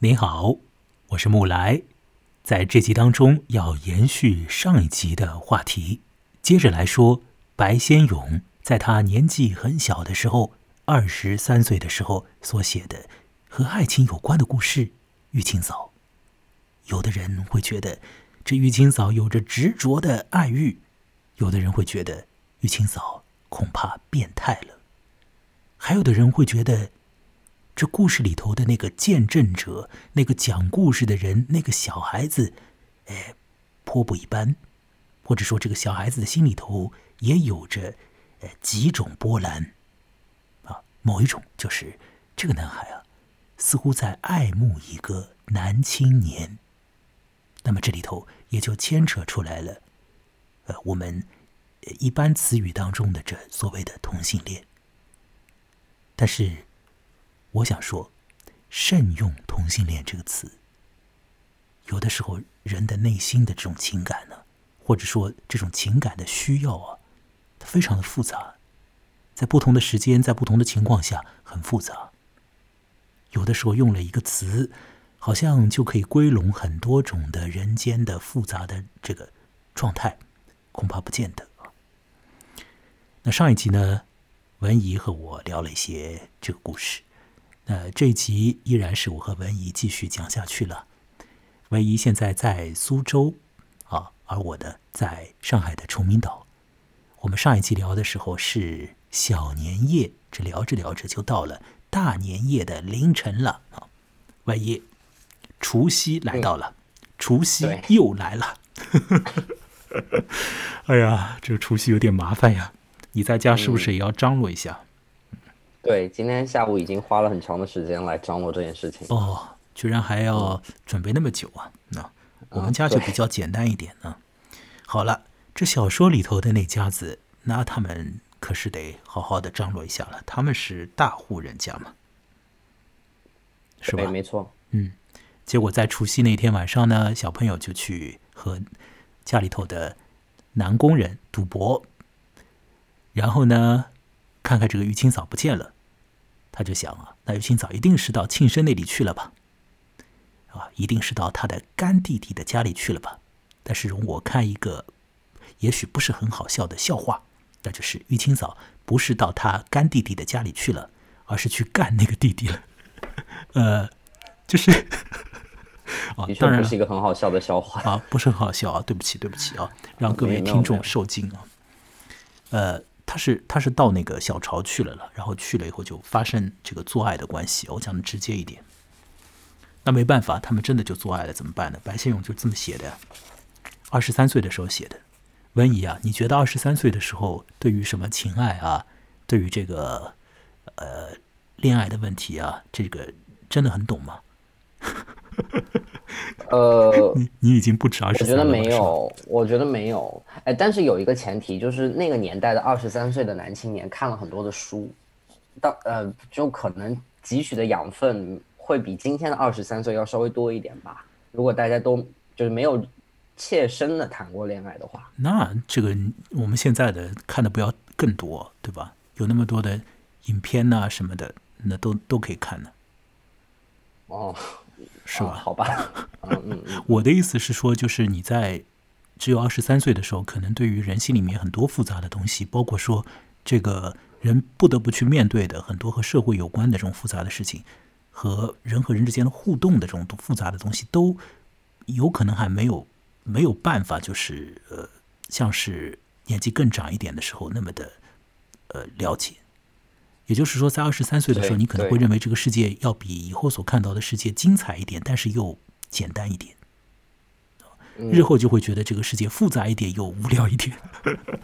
您好，我是木来，在这集当中要延续上一集的话题，接着来说白先勇在他年纪很小的时候，二十三岁的时候所写的和爱情有关的故事《玉清嫂》。有的人会觉得这玉清嫂有着执着的爱欲，有的人会觉得玉清嫂恐怕变态了，还有的人会觉得。这故事里头的那个见证者，那个讲故事的人，那个小孩子，哎，颇不一般，或者说这个小孩子的心里头也有着呃几种波澜啊。某一种就是这个男孩啊，似乎在爱慕一个男青年。那么这里头也就牵扯出来了，呃，我们一般词语当中的这所谓的同性恋，但是。我想说，慎用“同性恋”这个词。有的时候，人的内心的这种情感呢，或者说这种情感的需要啊，它非常的复杂，在不同的时间，在不同的情况下，很复杂。有的时候用了一个词，好像就可以归拢很多种的人间的复杂的这个状态，恐怕不见得那上一集呢，文怡和我聊了一些这个故事。呃，这一集依然是我和文怡继续讲下去了。文怡现在在苏州，啊，而我呢在上海的崇明岛。我们上一期聊的时候是小年夜，这聊着聊着就到了大年夜的凌晨了啊。文怡，除夕来到了，除夕又来了。哎呀，这个除夕有点麻烦呀。你在家是不是也要张罗一下？对，今天下午已经花了很长的时间来张罗这件事情。哦，居然还要准备那么久啊！那我们家就比较简单一点呢。好了，这小说里头的那家子，那他们可是得好好的张罗一下了。他们是大户人家嘛，是吧？没错。嗯，结果在除夕那天晚上呢，小朋友就去和家里头的男工人赌博，然后呢？看看这个玉清嫂不见了，他就想啊，那玉清嫂一定是到庆生那里去了吧？啊，一定是到他的干弟弟的家里去了吧？但是容我看一个，也许不是很好笑的笑话，那就是玉清嫂不是到他干弟弟的家里去了，而是去干那个弟弟了。呃，就是 啊，当然是一个很好笑的笑话啊，不是很好笑啊，对不起，对不起啊，让各位听众受惊啊。呃。他是他是到那个小巢去了了，然后去了以后就发生这个做爱的关系。我讲的直接一点，那没办法，他们真的就做爱了，怎么办呢？白先勇就这么写的，二十三岁的时候写的。文怡啊，你觉得二十三岁的时候对于什么情爱啊，对于这个呃恋爱的问题啊，这个真的很懂吗？呃，你你已经不止二十，我觉得没有，我觉得没有。哎，但是有一个前提，就是那个年代的二十三岁的男青年看了很多的书，到呃，就可能汲取的养分会比今天的二十三岁要稍微多一点吧。如果大家都就是没有切身的谈过恋爱的话，那这个我们现在的看的不要更多，对吧？有那么多的影片呐什么的，那都都可以看的。哦。是吧？好吧，嗯嗯嗯。我的意思是说，就是你在只有二十三岁的时候，可能对于人性里面很多复杂的东西，包括说这个人不得不去面对的很多和社会有关的这种复杂的事情，和人和人之间的互动的这种复杂的东西，都有可能还没有没有办法，就是呃，像是年纪更长一点的时候那么的呃了解。也就是说，在二十三岁的时候，你可能会认为这个世界要比以后所看到的世界精彩一点，但是又简单一点。日后就会觉得这个世界复杂一点又无聊一点。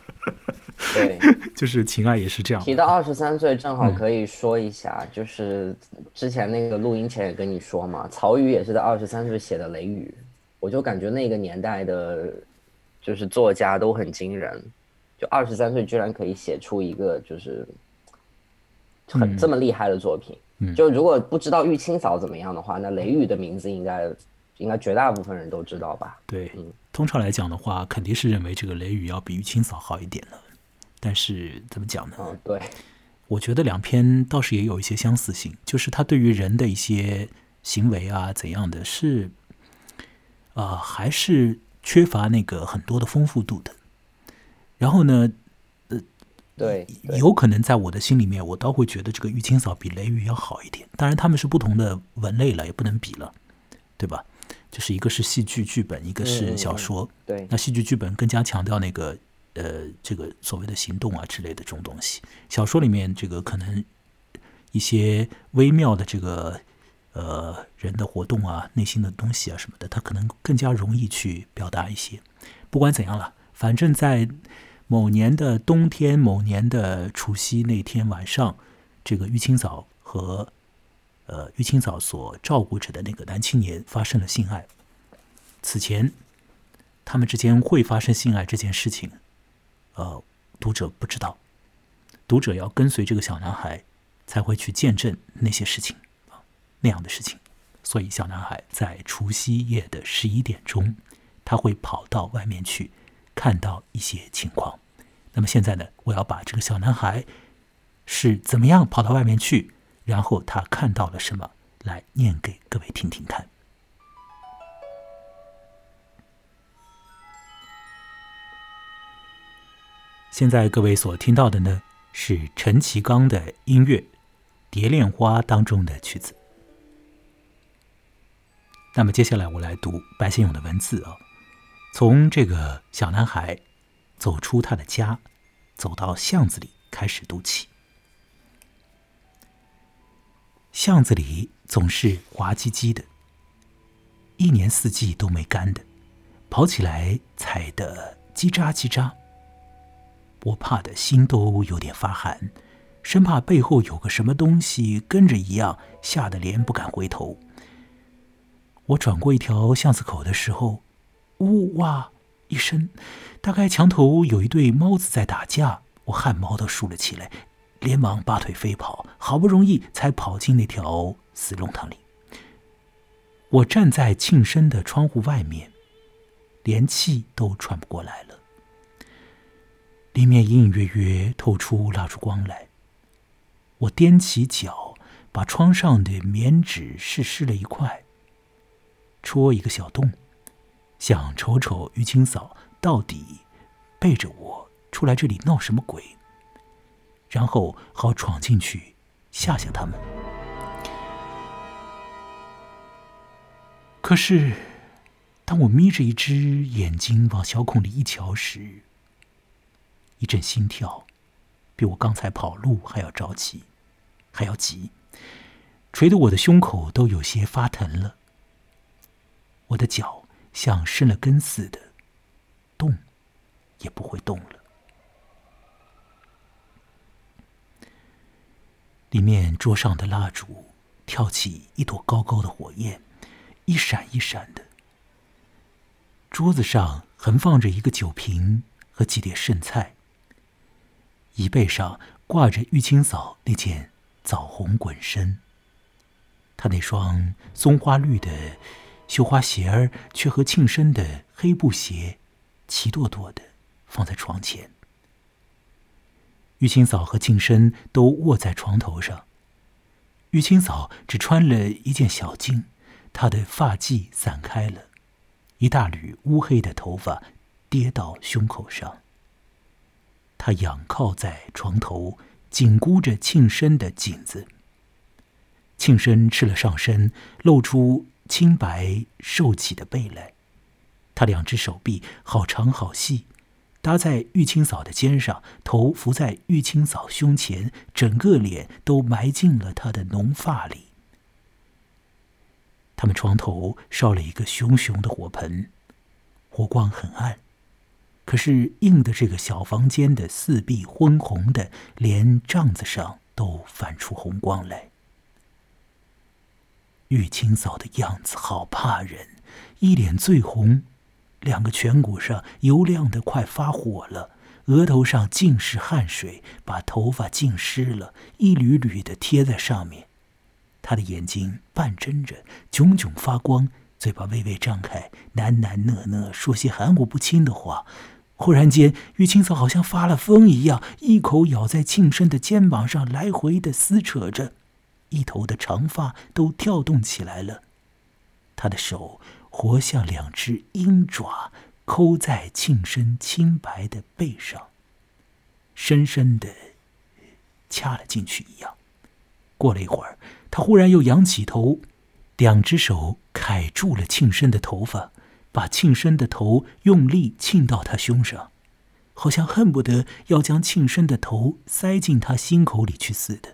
对，就是情爱也是这样。提到二十三岁，正好可以说一下，就是之前那个录音前也跟你说嘛，曹禺也是在二十三岁写的《雷雨》，我就感觉那个年代的，就是作家都很惊人，就二十三岁居然可以写出一个就是。很这么厉害的作品，嗯就如果不知道玉清嫂怎么样的话，那雷雨的名字应该应该绝大部分人都知道吧？对，通常来讲的话，肯定是认为这个雷雨要比玉清嫂好一点的。但是怎么讲呢？嗯，对，我觉得两篇倒是也有一些相似性，就是他对于人的一些行为啊怎样的，是啊，还是缺乏那个很多的丰富度的。然后呢，呃，对，有可能在我的心里面，我倒会觉得这个玉清嫂比雷雨要好一点。当然，他们是不同的文类了，也不能比了，对吧？就是一个是戏剧剧本，一个是小说。对，那戏剧剧本更加强调那个呃，这个所谓的行动啊之类的这种东西。小说里面这个可能一些微妙的这个呃人的活动啊、内心的东西啊什么的，他可能更加容易去表达一些。不管怎样了，反正在某年的冬天，某年的除夕那天晚上，这个玉清嫂和。呃，玉清嫂所照顾着的那个男青年发生了性爱。此前，他们之间会发生性爱这件事情，呃，读者不知道。读者要跟随这个小男孩，才会去见证那些事情啊，那样的事情。所以，小男孩在除夕夜的十一点钟，他会跑到外面去，看到一些情况。那么现在呢，我要把这个小男孩是怎么样跑到外面去。然后他看到了什么？来念给各位听听看。现在各位所听到的呢，是陈其刚的音乐《蝶恋花》当中的曲子。那么接下来我来读白先勇的文字啊，从这个小男孩走出他的家，走到巷子里开始读起。巷子里总是滑唧唧的，一年四季都没干的，跑起来踩得叽喳叽喳。我怕的心都有点发寒，生怕背后有个什么东西跟着一样，吓得连不敢回头。我转过一条巷子口的时候，呜哇一声，大概墙头有一对猫子在打架，我汗毛都竖了起来。连忙拔腿飞跑，好不容易才跑进那条死弄堂里。我站在庆生的窗户外面，连气都喘不过来了。里面隐隐约约透出蜡烛光来。我踮起脚，把窗上的棉纸试湿了一块，戳一个小洞，想瞅瞅于清嫂到底背着我出来这里闹什么鬼。然后好闯进去吓吓他们。可是，当我眯着一只眼睛往小孔里一瞧时，一阵心跳，比我刚才跑路还要着急，还要急，捶得我的胸口都有些发疼了。我的脚像生了根似的，动也不会动了。里面桌上的蜡烛跳起一朵高高的火焰，一闪一闪的。桌子上横放着一个酒瓶和几碟剩菜。椅背上挂着玉清嫂那件枣红滚身，她那双松花绿的绣花鞋儿却和庆生的黑布鞋齐垛垛的放在床前。玉清嫂和庆生都卧在床头上。玉清嫂只穿了一件小巾，她的发髻散开了，一大缕乌黑的头发跌到胸口上。她仰靠在床头，紧箍着庆生的颈子。庆生吃了上身，露出清白瘦起的背来。他两只手臂好长好细。搭在玉清嫂的肩上，头伏在玉清嫂胸前，整个脸都埋进了她的浓发里。他们床头烧了一个熊熊的火盆，火光很暗，可是映的这个小房间的四壁昏红的，连帐子上都泛出红光来。玉清嫂的样子好怕人，一脸醉红。两个颧骨上油亮的快发火了，额头上尽是汗水，把头发浸湿了，一缕缕的贴在上面。他的眼睛半睁着，炯炯发光，嘴巴微微张开，喃喃讷讷说些含糊不清的话。忽然间，玉清嫂好像发了疯一样，一口咬在庆生的肩膀上，来回的撕扯着，一头的长发都跳动起来了。他的手活像两只鹰爪，抠在庆生清白的背上，深深的掐了进去一样。过了一会儿，他忽然又仰起头，两只手揩住了庆生的头发，把庆生的头用力沁到他胸上。好像恨不得要将庆生的头塞进他心口里去似的。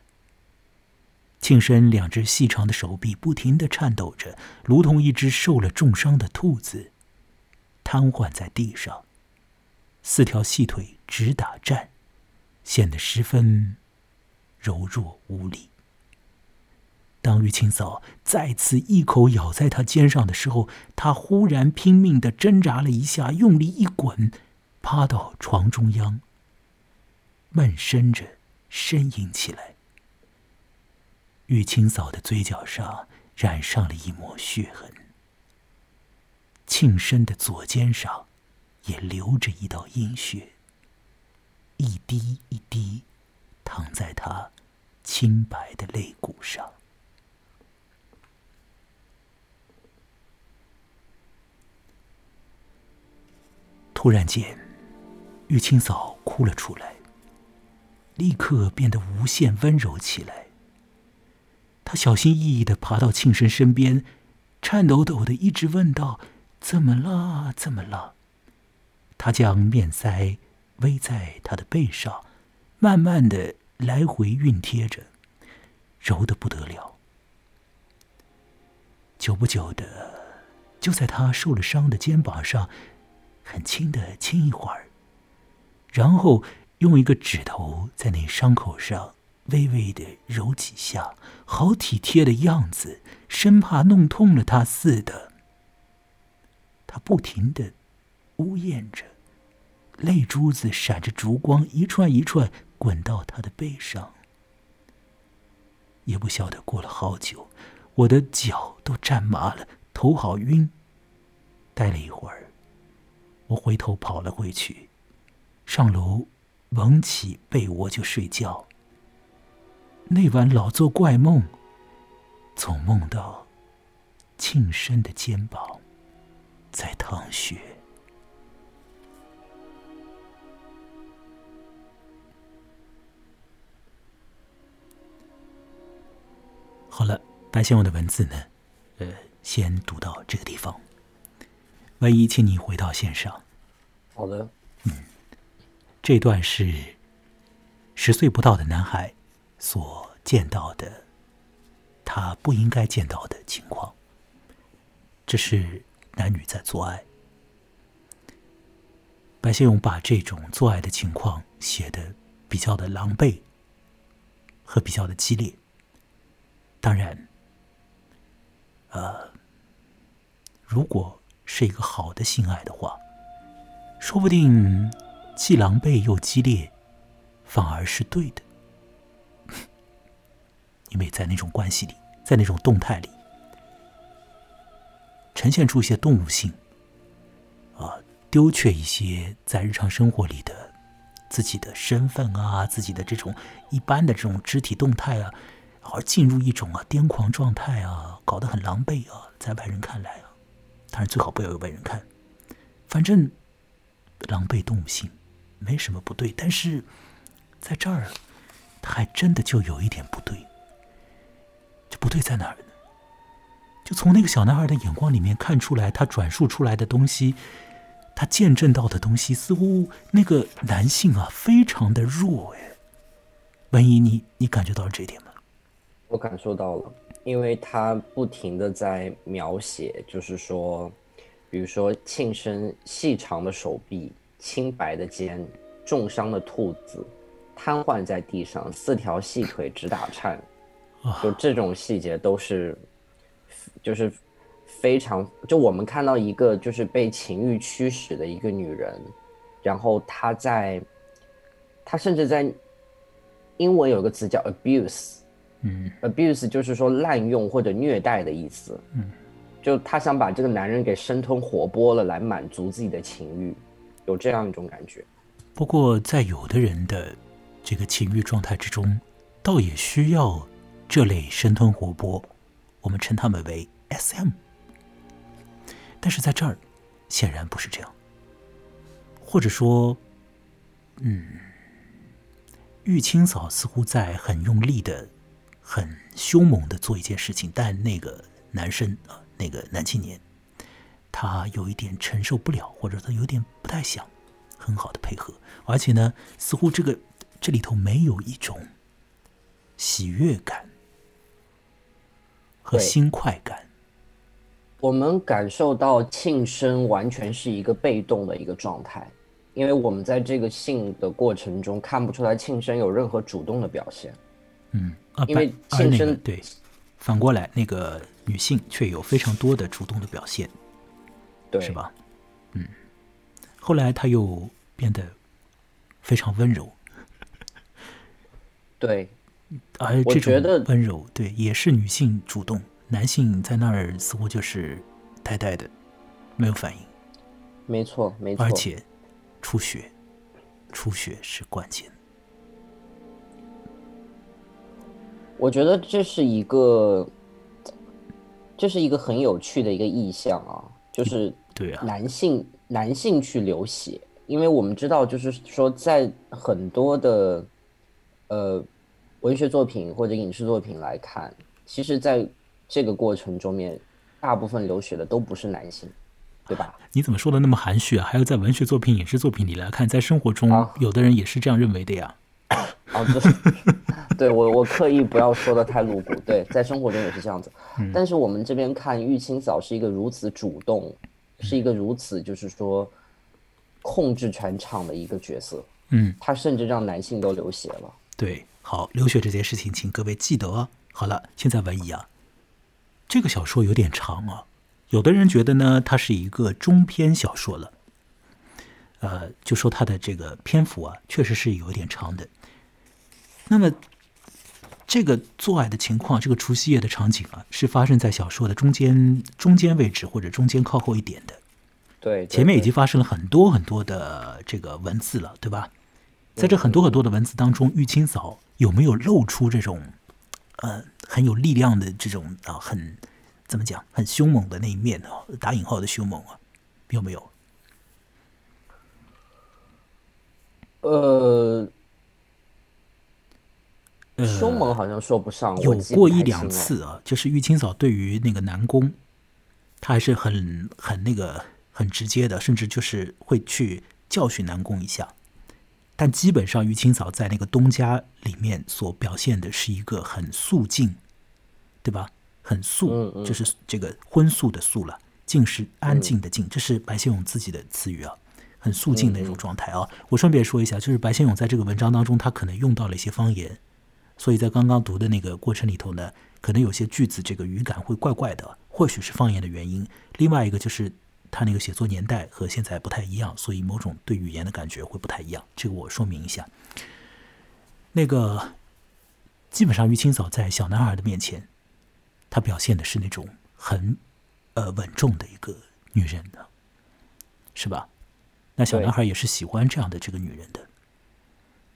庆生两只细长的手臂不停的颤抖着，如同一只受了重伤的兔子，瘫痪在地上，四条细腿直打颤，显得十分柔弱无力。当玉清嫂再次一口咬在他肩上的时候，他忽然拼命的挣扎了一下，用力一滚。趴到床中央，闷声着呻吟起来。玉清嫂的嘴角上染上了一抹血痕，庆生的左肩上也流着一道阴血，一滴一滴淌在他清白的肋骨上。突然间。玉清嫂哭了出来，立刻变得无限温柔起来。他小心翼翼的爬到庆生身边，颤抖抖的一直问道：“怎么了？怎么了？”他将面腮偎在他的背上，慢慢的来回熨贴着，柔的不得了。久不久的，就在他受了伤的肩膀上，很轻的亲一会儿。然后用一个指头在那伤口上微微的揉几下，好体贴的样子，生怕弄痛了他似的。他不停的呜咽着，泪珠子闪着烛光，一串一串滚到他的背上。也不晓得过了好久，我的脚都站麻了，头好晕。待了一会儿，我回头跑了回去。上楼，蒙起被窝就睡觉。那晚老做怪梦，总梦到庆生的肩膀在淌血。好了，白先勇的文字呢，呃，先读到这个地方。万一，请你回到线上。好的。嗯。这段是十岁不到的男孩所见到的，他不应该见到的情况。这是男女在做爱。白先勇把这种做爱的情况写的比较的狼狈和比较的激烈。当然，呃，如果是一个好的性爱的话，说不定。既狼狈又激烈，反而是对的，因为在那种关系里，在那种动态里，呈现出一些动物性，啊，丢却一些在日常生活里的自己的身份啊，自己的这种一般的这种肢体动态啊，而进入一种啊癫狂状态啊，搞得很狼狈啊，在外人看来啊，当然最好不要有外人看，反正狼狈动物性。没什么不对，但是在这儿，他还真的就有一点不对。这不对在哪儿呢？就从那个小男孩的眼光里面看出来，他转述出来的东西，他见证到的东西，似乎那个男性啊，非常的弱哎。文怡，你你感觉到了这一点吗？我感受到了，因为他不停的在描写，就是说，比如说庆生细长的手臂。清白的肩，重伤的兔子，瘫痪在地上，四条细腿直打颤，就这种细节都是，就是非常就我们看到一个就是被情欲驱使的一个女人，然后她在，她甚至在英文有个词叫 abuse，嗯，abuse 就是说滥用或者虐待的意思，嗯，就她想把这个男人给生吞活剥了来满足自己的情欲。有这样一种感觉，不过在有的人的这个情欲状态之中，倒也需要这类生吞活剥，我们称他们为 S.M。但是在这儿，显然不是这样，或者说，嗯，玉清嫂似乎在很用力的、很凶猛的做一件事情，但那个男生啊，那个男青年，他有一点承受不了，或者他有点不太想很好的配合，而且呢，似乎这个这里头没有一种喜悦感和对新快感。我们感受到庆生完全是一个被动的一个状态，因为我们在这个性的过程中看不出来庆生有任何主动的表现。嗯，啊，因为庆生对，反过来那个女性却有非常多的主动的表现，对，是？吧？嗯，后来她又变得非常温柔，对，而我这种觉得温柔，对，也是女性主动，男性在那儿似乎就是呆呆的，没有反应，没错，没错。而且出血，出血是关键。我觉得这是一个，这是一个很有趣的一个意象啊，就是 对啊，男性男性去流血，因为我们知道，就是说在很多的呃文学作品或者影视作品来看，其实在这个过程中面，大部分流血的都不是男性，对吧？你怎么说的那么含蓄啊？还有在文学作品、影视作品里来看，在生活中啊，有的人也是这样认为的呀。哦，这是对 我我刻意不要说的太露骨，对，在生活中也是这样子。但是我们这边看玉清嫂是一个如此主动，是一个如此就是说控制全场的一个角色，嗯，她甚至让男性都流血了。对，好，流血这件事情，请各位记得哦。好了，现在文艺啊，这个小说有点长啊，有的人觉得呢，它是一个中篇小说了。呃，就说它的这个篇幅啊，确实是有一点长的。那么，这个做爱的情况，这个除夕夜的场景啊，是发生在小说的中间中间位置或者中间靠后一点的。对，对前面已经发生了很多很多的这个文字了，对吧？在这很多很多的文字当中，玉清嫂有没有露出这种呃很有力量的这种啊、很怎么讲很凶猛的那一面啊？打引号的凶猛啊，有没有？呃，呃凶猛好像说不上，我有过一两。次啊，就是玉清嫂对于那个南宫，她还是很很那个很直接的，甚至就是会去教训南宫一下。但基本上于清嫂在那个东家里面所表现的是一个很肃静，对吧？很肃，就是这个荤素的素了，静是安静的静，这是白先勇自己的词语啊。很肃静的嗯一种状态啊！我顺便说一下，就是白先勇在这个文章当中，他可能用到了一些方言，所以在刚刚读的那个过程里头呢，可能有些句子这个语感会怪怪的，或许是方言的原因。另外一个就是他那个写作年代和现在不太一样，所以某种对语言的感觉会不太一样。这个我说明一下。那个基本上于清嫂在小男孩的面前，她表现的是那种很呃稳重的一个女人的，是吧？那小男孩也是喜欢这样的这个女人的。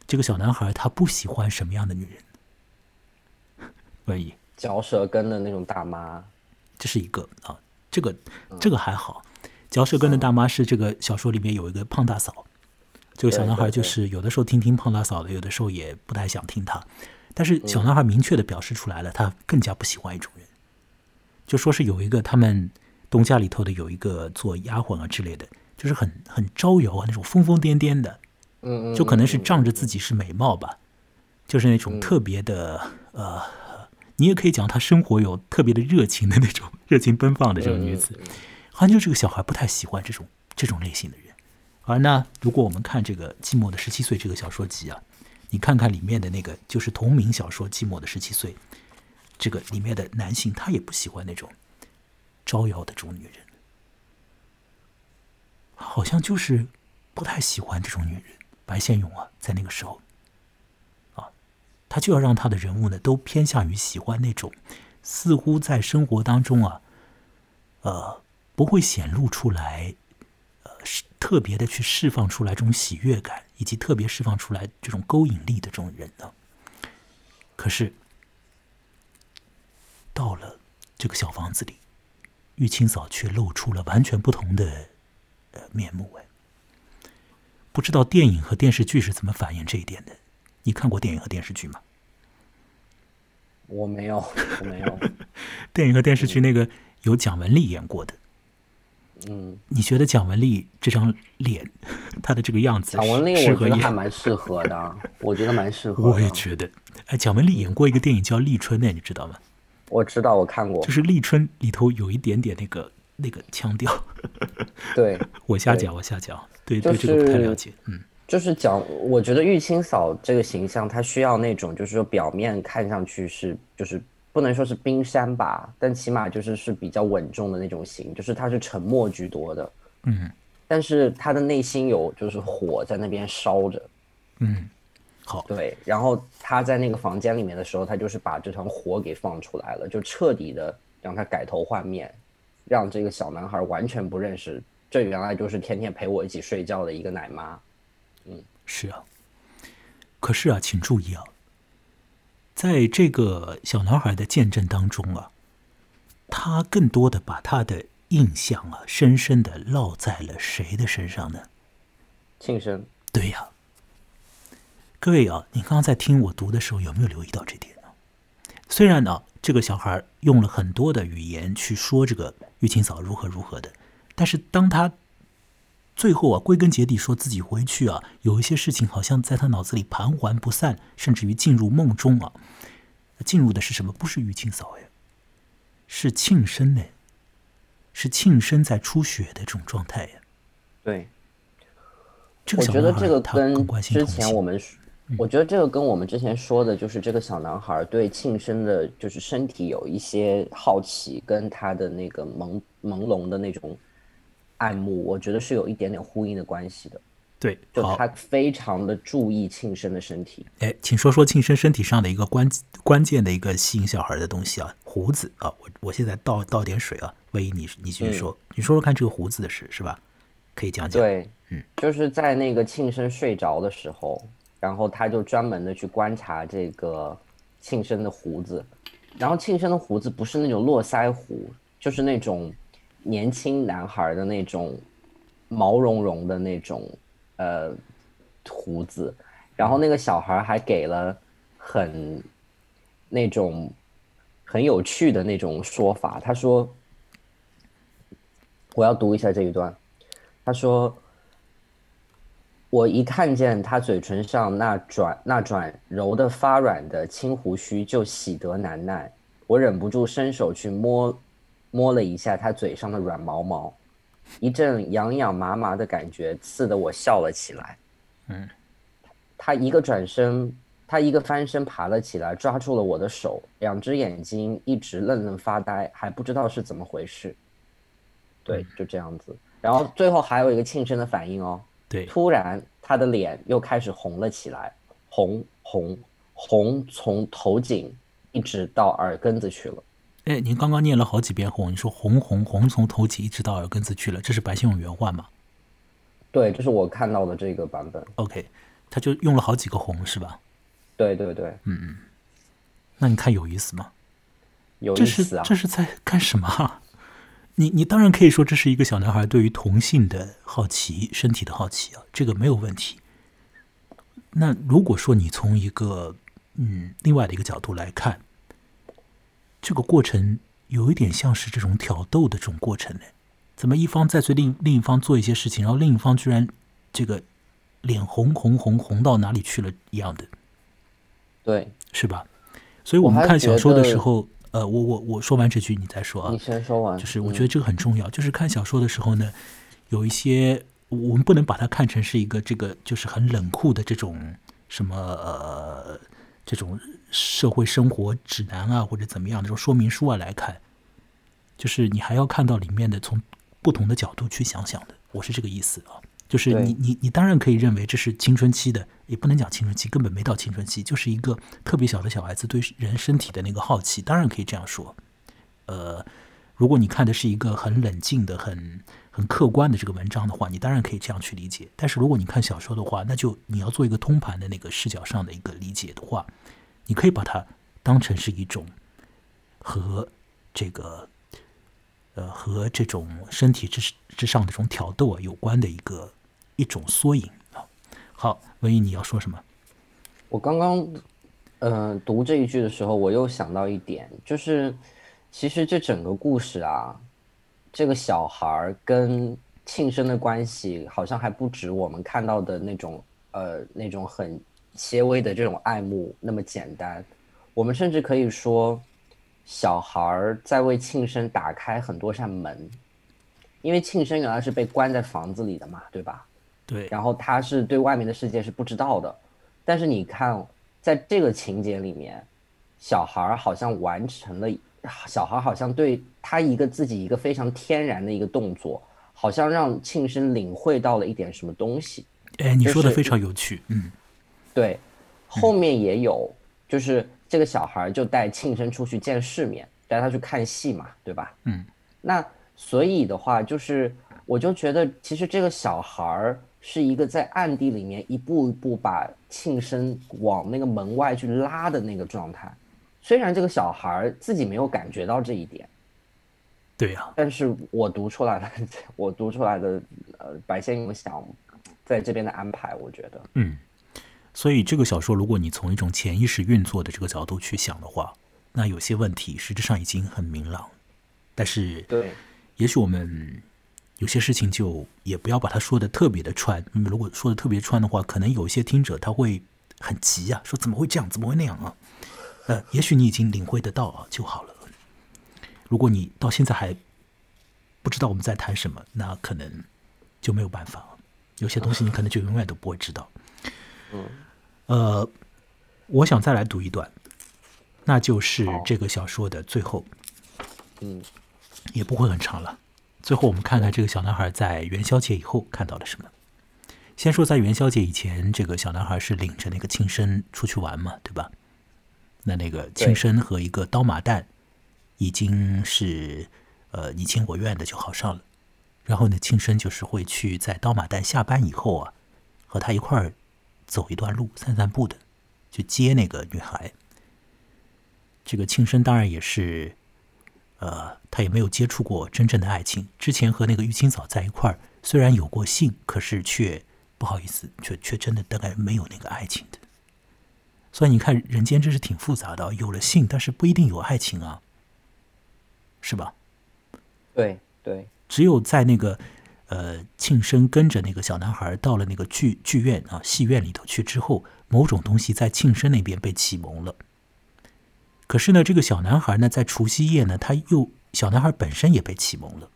这个小男孩他不喜欢什么样的女人？文艺，嚼舌根的那种大妈，这是一个啊，这个这个还好。嚼舌根的大妈是这个小说里面有一个胖大嫂，这个小男孩就是有的时候听听胖大嫂的，有的时候也不太想听她。但是小男孩明确的表示出来了，他更加不喜欢一种人，就说是有一个他们东家里头的有一个做丫鬟啊之类的，就是很很招摇啊那种疯疯癫癫的，嗯嗯，就可能是嗯仗着自己是美貌吧，就是那种特别的呃，你也可以讲他生活有特别的热情的那种热情奔放的这种女子，好像就这个小孩不太喜欢这种这种类型的人。而呢，如果我们看这个《寂寞的十七岁》这个小说集啊，你看看里面的那个就是同名小说《寂寞的十七岁》，这个里面的男性他也不喜欢那种招摇的这种女人，好像就是不太喜欢这种女人。白先勇啊，在那个时候，啊，他就要让他的人物呢都偏向于喜欢那种似乎在生活当中啊，呃，不会显露出来，呃，是特别的去释放出来这种喜悦感，以及特别释放出来这种勾引力的这种人呢。可是，到了这个小房子里，玉清嫂却露出了完全不同的呃面目。哎，不知道电影和电视剧是怎么反映这一点的？你看过电影和电视剧吗？我没有，我没有。电影和电视剧那个有蒋雯丽演过的。嗯，你觉得蒋雯丽这张脸，她的这个样子，蒋雯丽我觉得还蛮适合的，我觉得蛮适合。我也觉得，哎，蒋雯丽演过一个电影叫《立春》呢，你知道吗？我知道，我看过。就是《立春》里头有一点点那个那个腔调。对，我瞎讲，我瞎讲，对对这个不太了解。嗯，就是讲，我觉得玉清嫂这个形象，她需要那种，就是说表面看上去是就是。不能说是冰山吧，但起码就是是比较稳重的那种型，就是他是沉默居多的，嗯，但是他的内心有就是火在那边烧着，嗯，好，对，然后他在那个房间里面的时候，他就是把这团火给放出来了，就彻底的让他改头换面，让这个小男孩完全不认识，这原来就是天天陪我一起睡觉的一个奶妈，嗯，是啊，可是啊，请注意啊。在这个小男孩的见证当中啊，他更多的把他的印象啊，深深的烙在了谁的身上呢？庆生。对呀。各位啊，你刚刚在听我读的时候，有没有留意到这点呢？虽然呢，这个小孩用了很多的语言去说这个玉清嫂如何如何的，但是当他最后啊，归根结底说自己回去啊，有一些事情好像在他脑子里盘桓不散，甚至于进入梦中啊。进入的是什么？不是玉清嫂哎，是庆生呢，是庆生在出血的这种状态呀。对，这个我觉得这个跟之前我们，我觉得这个跟我们之前说的，就是这个小男孩对庆生的，就是身体有一些好奇，跟他的那个朦朦胧的那种。爱慕，我觉得是有一点点呼应的关系的。对，就他非常的注意庆生的身体。哎，请说说庆生身体上的一个关关键的一个吸引小孩的东西啊，胡子啊。我我现在倒倒点水啊，万一，你你继续说，你说说看这个胡子的事是吧？可以讲讲。对，嗯，就是在那个庆生睡着的时候，然后他就专门的去观察这个庆生的胡子，然后庆生的胡子不是那种络腮胡，就是那种。年轻男孩的那种毛茸茸的那种呃胡子，然后那个小孩还给了很那种很有趣的那种说法。他说：“我要读一下这一段。”他说：“我一看见他嘴唇上那转那转柔的发软的青胡须，就喜得难耐。我忍不住伸手去摸。”摸了一下他嘴上的软毛毛，一阵痒痒麻麻的感觉刺得我笑了起来。嗯，他一个转身，他一个翻身爬了起来，抓住了我的手，两只眼睛一直愣愣发呆，还不知道是怎么回事。对，就这样子。然后最后还有一个庆生的反应哦。对，突然他的脸又开始红了起来，红红红，从头颈一直到耳根子去了。哎，您刚刚念了好几遍红，你说红红红从头起一直到耳根子去了，这是白先勇原话吗？对，这是我看到的这个版本。OK，他就用了好几个红，是吧？对对对，嗯嗯。那你看有意思吗？有意思啊！这是在干什么？你你当然可以说这是一个小男孩对于同性的好奇、身体的好奇啊，这个没有问题。那如果说你从一个嗯另外的一个角度来看。这个过程有一点像是这种挑逗的这种过程呢，怎么一方在对另另一方做一些事情，然后另一方居然这个脸红红红红到哪里去了一样的，对，是吧？所以我们看小说的时候，呃，我我我说完这句你再说啊，你先说完。就是我觉得这个很重要，就是看小说的时候呢，有一些我们不能把它看成是一个这个就是很冷酷的这种什么呃这种。社会生活指南啊，或者怎么样的这种说明书啊来看，就是你还要看到里面的从不同的角度去想想的。我是这个意思啊，就是你你你当然可以认为这是青春期的，也不能讲青春期，根本没到青春期，就是一个特别小的小孩子对人身体的那个好奇，当然可以这样说。呃，如果你看的是一个很冷静的、很很客观的这个文章的话，你当然可以这样去理解。但是如果你看小说的话，那就你要做一个通盘的那个视角上的一个理解的话。你可以把它当成是一种和这个呃和这种身体之之上的这种挑逗啊有关的一个一种缩影啊。好，文艺你要说什么？我刚刚嗯读这一句的时候，我又想到一点，就是其实这整个故事啊，这个小孩儿跟庆生的关系，好像还不止我们看到的那种呃那种很些微的这种爱慕那么简单。我们甚至可以说，小孩儿在为庆生打开很多扇门，因为庆生原来是被关在房子里的嘛，对吧？对。然后他是对外面的世界是不知道的，但是你看，在这个情节里面，小孩儿好像完成了，小孩儿好像对他一个自己一个非常天然的一个动作，好像让庆生领会到了一点什么东西。哎，你说的非常有趣，嗯，对，后面也有，就是。这个小孩就带庆生出去见世面，带他去看戏嘛，对吧？嗯，那所以的话，就是我就觉得，其实这个小孩是一个在暗地里面一步一步把庆生往那个门外去拉的那个状态。虽然这个小孩自己没有感觉到这一点，对呀，但是我读出来的，我读出来的，呃，白先勇想在这边的安排，我觉得，嗯。所以，这个小说，如果你从一种潜意识运作的这个角度去想的话，那有些问题实质上已经很明朗。但是，对，也许我们有些事情就也不要把它说的特别的穿。如果说的特别穿的话，可能有些听者他会很急啊，说怎么会这样，怎么会那样啊？呃，也许你已经领会得到啊就好了。如果你到现在还不知道我们在谈什么，那可能就没有办法。有些东西你可能就永远都不会知道。嗯。呃，我想再来读一段，那就是这个小说的最后，嗯，也不会很长了。最后，我们看看这个小男孩在元宵节以后看到了什么。先说在元宵节以前，这个小男孩是领着那个庆生出去玩嘛，对吧？那那个庆生和一个刀马旦已经是呃你情我愿的就好上了。然后呢，庆生就是会去在刀马旦下班以后啊，和他一块儿。走一段路，散散步的，去接那个女孩。这个庆生当然也是，呃，他也没有接触过真正的爱情。之前和那个玉清嫂在一块儿，虽然有过性，可是却不好意思，却却真的大概没有那个爱情的。所以你看，人间真是挺复杂的，有了性，但是不一定有爱情啊，是吧？对对，只有在那个。呃，庆生跟着那个小男孩到了那个剧剧院啊，戏院里头去之后，某种东西在庆生那边被启蒙了。可是呢，这个小男孩呢，在除夕夜呢，他又小男孩本身也被启蒙了，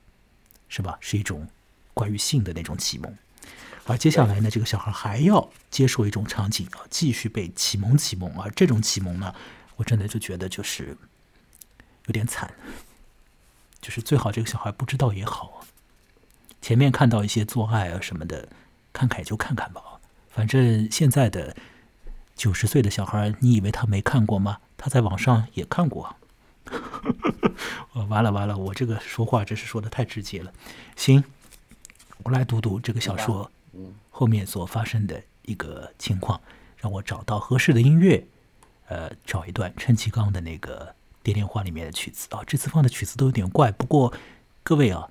是吧？是一种关于性的那种启蒙。而接下来呢，这个小孩还要接受一种场景啊，继续被启蒙启蒙。而这种启蒙呢，我真的就觉得就是有点惨，就是最好这个小孩不知道也好。前面看到一些做爱啊什么的，看看就看看吧。反正现在的九十岁的小孩，你以为他没看过吗？他在网上也看过。完了完了，我这个说话真是说的太直接了。行，我来读读这个小说后面所发生的一个情况，让我找到合适的音乐，呃，找一段陈其刚的那个蝶恋花里面的曲子啊。这次放的曲子都有点怪，不过各位啊。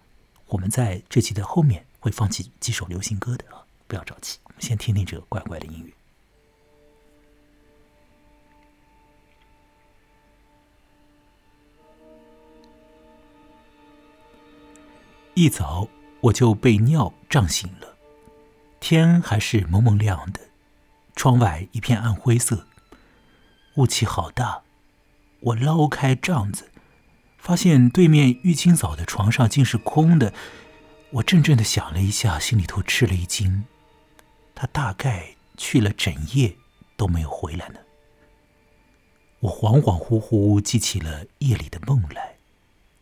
我们在这集的后面会放几几首流行歌的啊，不要着急，我们先听听这个怪怪的音乐。一早我就被尿胀醒了，天还是蒙蒙亮的，窗外一片暗灰色，雾气好大。我捞开帐子。发现对面玉清嫂的床上竟是空的，我怔怔的想了一下，心里头吃了一惊。她大概去了整夜都没有回来呢。我恍恍惚惚记起了夜里的梦来，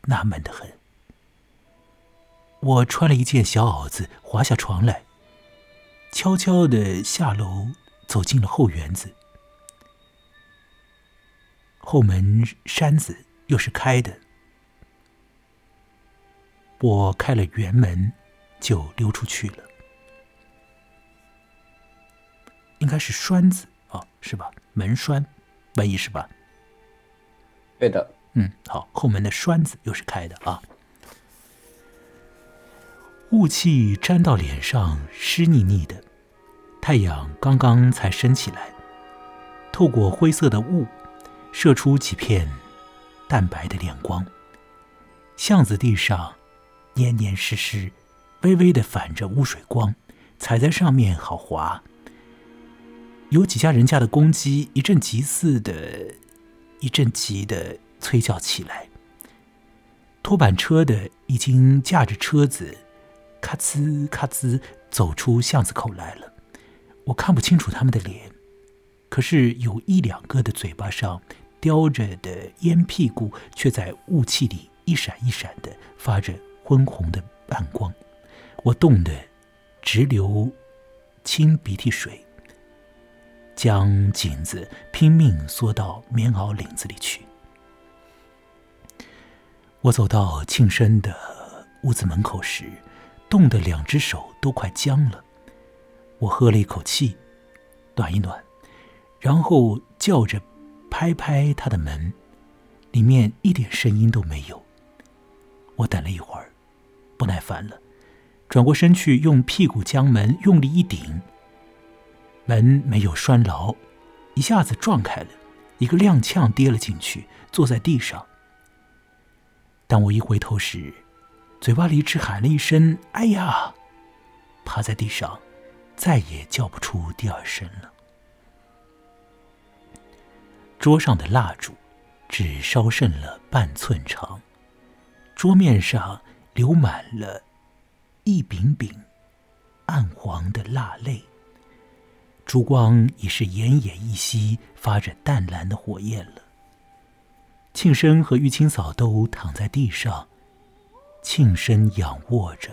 纳闷的很。我穿了一件小袄子，滑下床来，悄悄的下楼，走进了后园子。后门扇子又是开的。我开了园门，就溜出去了。应该是栓子啊，是吧？门栓，万一是吧？对的。嗯，好，后门的栓子又是开的啊。雾气沾到脸上，湿腻腻的。太阳刚刚才升起来，透过灰色的雾，射出几片淡白的亮光。巷子地上黏黏湿湿，微微的反着污水光，踩在上面好滑。有几家人家的公鸡一阵急似的，一阵急的催叫起来。拖板车的已经驾着车子。咔吱咔吱，走出巷子口来了。我看不清楚他们的脸，可是有一两个的嘴巴上叼着的烟屁股，却在雾气里一闪一闪的发着昏红的暗光。我冻得直流清鼻涕水，将颈子拼命缩到棉袄领子里去。我走到庆生的屋子门口时。冻得两只手都快僵了，我喝了一口气，暖一暖，然后叫着拍拍他的门，里面一点声音都没有。我等了一会儿，不耐烦了，转过身去，用屁股将门用力一顶，门没有拴牢，一下子撞开了，一个踉跄跌了进去，坐在地上。当我一回头时，嘴巴里只喊了一声“哎呀”，趴在地上，再也叫不出第二声了。桌上的蜡烛只烧剩了半寸长，桌面上流满了一柄柄暗黄的蜡泪，烛光已是奄奄一息，发着淡蓝的火焰了。庆生和玉清嫂都躺在地上。庆生仰卧着，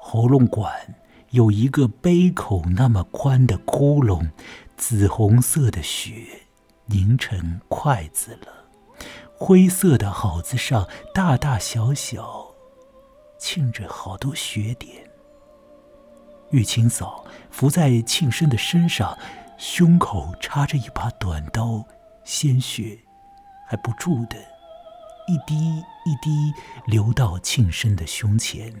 喉咙管有一个杯口那么宽的窟窿，紫红色的血凝成筷子了。灰色的好子上大大小小沁着好多血点。玉清嫂伏在庆生的身上，胸口插着一把短刀，鲜血还不住的。一滴一滴流到庆生的胸前，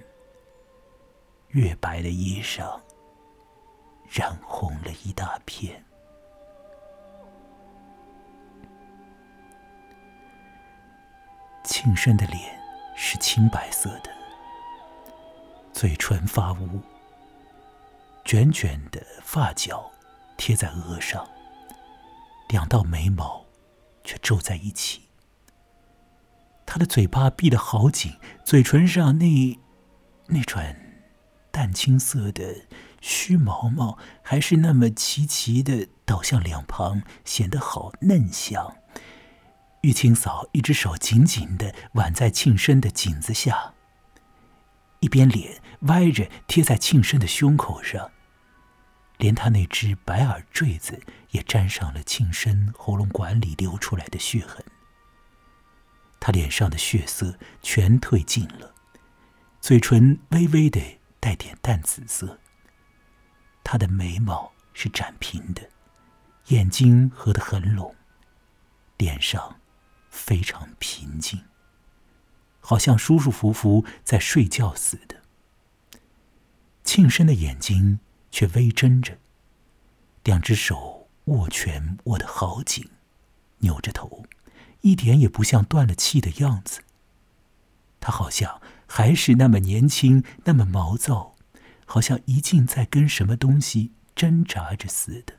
月白的衣裳染红了一大片。庆生的脸是青白色的，嘴唇发乌，卷卷的发角贴在额上，两道眉毛却皱在一起。他的嘴巴闭得好紧，嘴唇上那那串淡青色的须毛毛还是那么齐齐的倒向两旁，显得好嫩香。玉清嫂一只手紧紧的挽在庆生的颈子下，一边脸歪着贴在庆生的胸口上，连他那只白耳坠子也沾上了庆生喉咙管里流出来的血痕。他脸上的血色全褪尽了，嘴唇微微的带点淡紫色。他的眉毛是展平的，眼睛合得很拢，脸上非常平静，好像舒舒服服在睡觉似的。庆生的眼睛却微睁着，两只手握拳握得好紧，扭着头。一点也不像断了气的样子。他好像还是那么年轻，那么毛躁，好像一劲在跟什么东西挣扎着似的。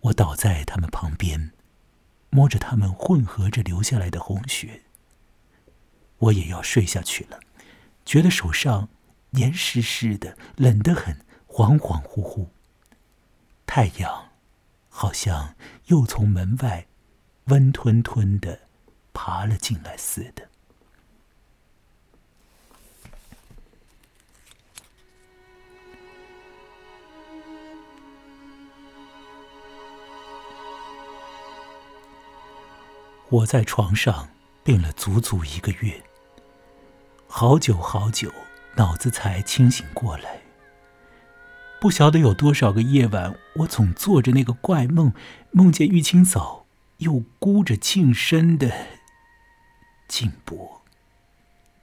我倒在他们旁边，摸着他们混合着流下来的红血。我也要睡下去了，觉得手上黏湿湿的，冷得很，恍恍惚惚。太阳。好像又从门外温吞吞的爬了进来似的。我在床上病了足足一个月，好久好久，脑子才清醒过来。不晓得有多少个夜晚，我总做着那个怪梦，梦见玉清嫂又箍着庆生的颈脖，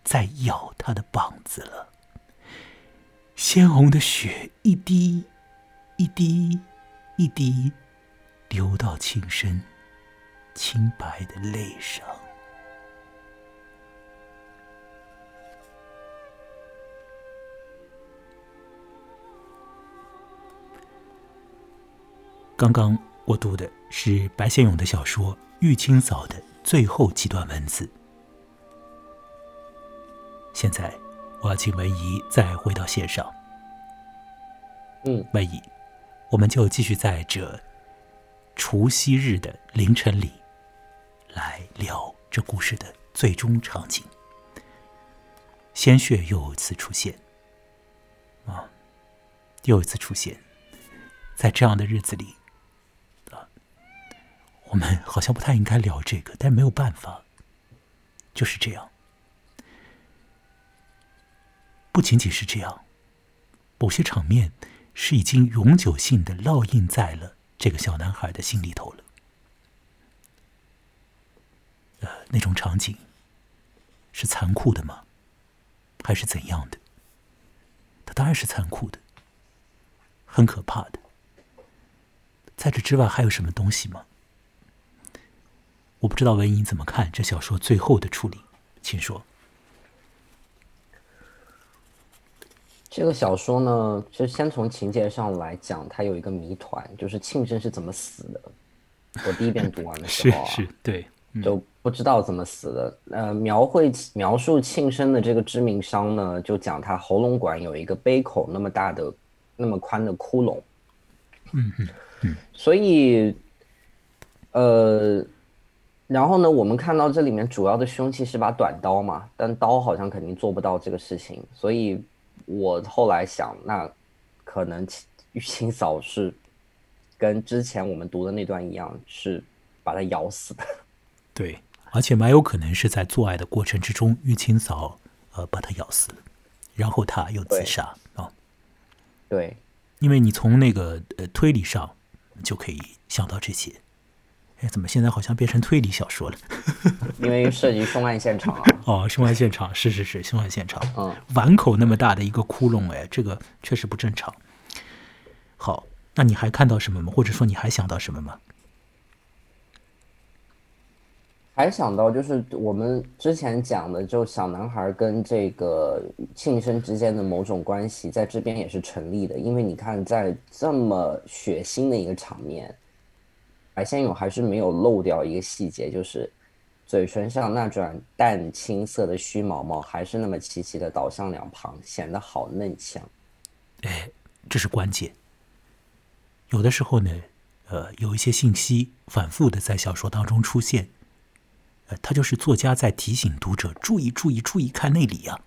在咬他的膀子了。鲜红的血一滴一滴一滴流到庆生清白的泪声。刚刚我读的是白先勇的小说《玉清嫂》的最后几段文字。现在，我要请文怡再回到线上。嗯，文怡，我们就继续在这除夕日的凌晨里，来聊这故事的最终场景。鲜血又一次出现，啊，又一次出现，在这样的日子里。啊我们好像不太应该聊这个，但没有办法，就是这样。不仅仅是这样，某些场面是已经永久性的烙印在了这个小男孩的心里头了。呃，那种场景是残酷的吗？还是怎样的？它当然是残酷的，很可怕的。在这之外，还有什么东西吗？我不知道文英怎么看这小说最后的处理，请说。这个小说呢，就先从情节上来讲，它有一个谜团，就是庆生是怎么死的。我第一遍读完的时候啊，是是，对，就不知道怎么死的。呃，描绘描述庆生的这个致命伤呢，就讲他喉咙管有一个杯口那么大的、那么宽的窟窿。嗯嗯嗯，所以，呃。然后呢，我们看到这里面主要的凶器是把短刀嘛，但刀好像肯定做不到这个事情，所以我后来想，那可能玉清嫂是跟之前我们读的那段一样，是把他咬死的。对，而且蛮有可能是在做爱的过程之中，玉清嫂呃把他咬死了，然后他又自杀啊。对，因为你从那个呃推理上就可以想到这些。哎，怎么现在好像变成推理小说了？因为涉及凶案现场啊。哦，凶案现场是是是，凶案现场。嗯，碗口那么大的一个窟窿，哎，这个确实不正常。好，那你还看到什么吗？或者说你还想到什么吗？还想到就是我们之前讲的，就小男孩跟这个庆生之间的某种关系，在这边也是成立的。因为你看，在这么血腥的一个场面。白先勇还是没有漏掉一个细节，就是嘴唇上那转淡青色的须毛毛还是那么齐齐的倒向两旁，显得好嫩香。哎，这是关键。有的时候呢，呃，有一些信息反复的在小说当中出现，呃，他就是作家在提醒读者注意、注意、注意看那里啊。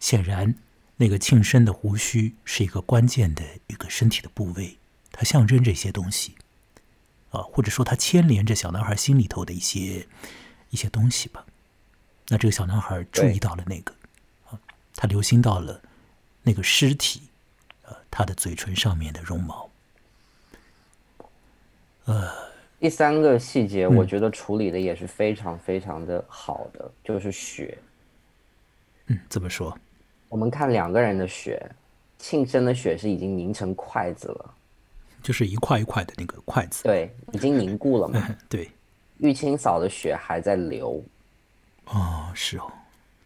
显然，那个庆生的胡须是一个关键的一个身体的部位，它象征着一些东西。啊，或者说它牵连着小男孩心里头的一些一些东西吧。那这个小男孩注意到了那个，啊，他留心到了那个尸体，呃，他的嘴唇上面的绒毛。呃，第三个细节，我觉得处理的也是非常非常的好的，就是血。嗯，怎么说？我们看两个人的血，庆生的血是已经凝成筷子了。就是一块一块的那个筷子，对，已经凝固了嘛。对，玉清嫂的血还在流。哦，是哦，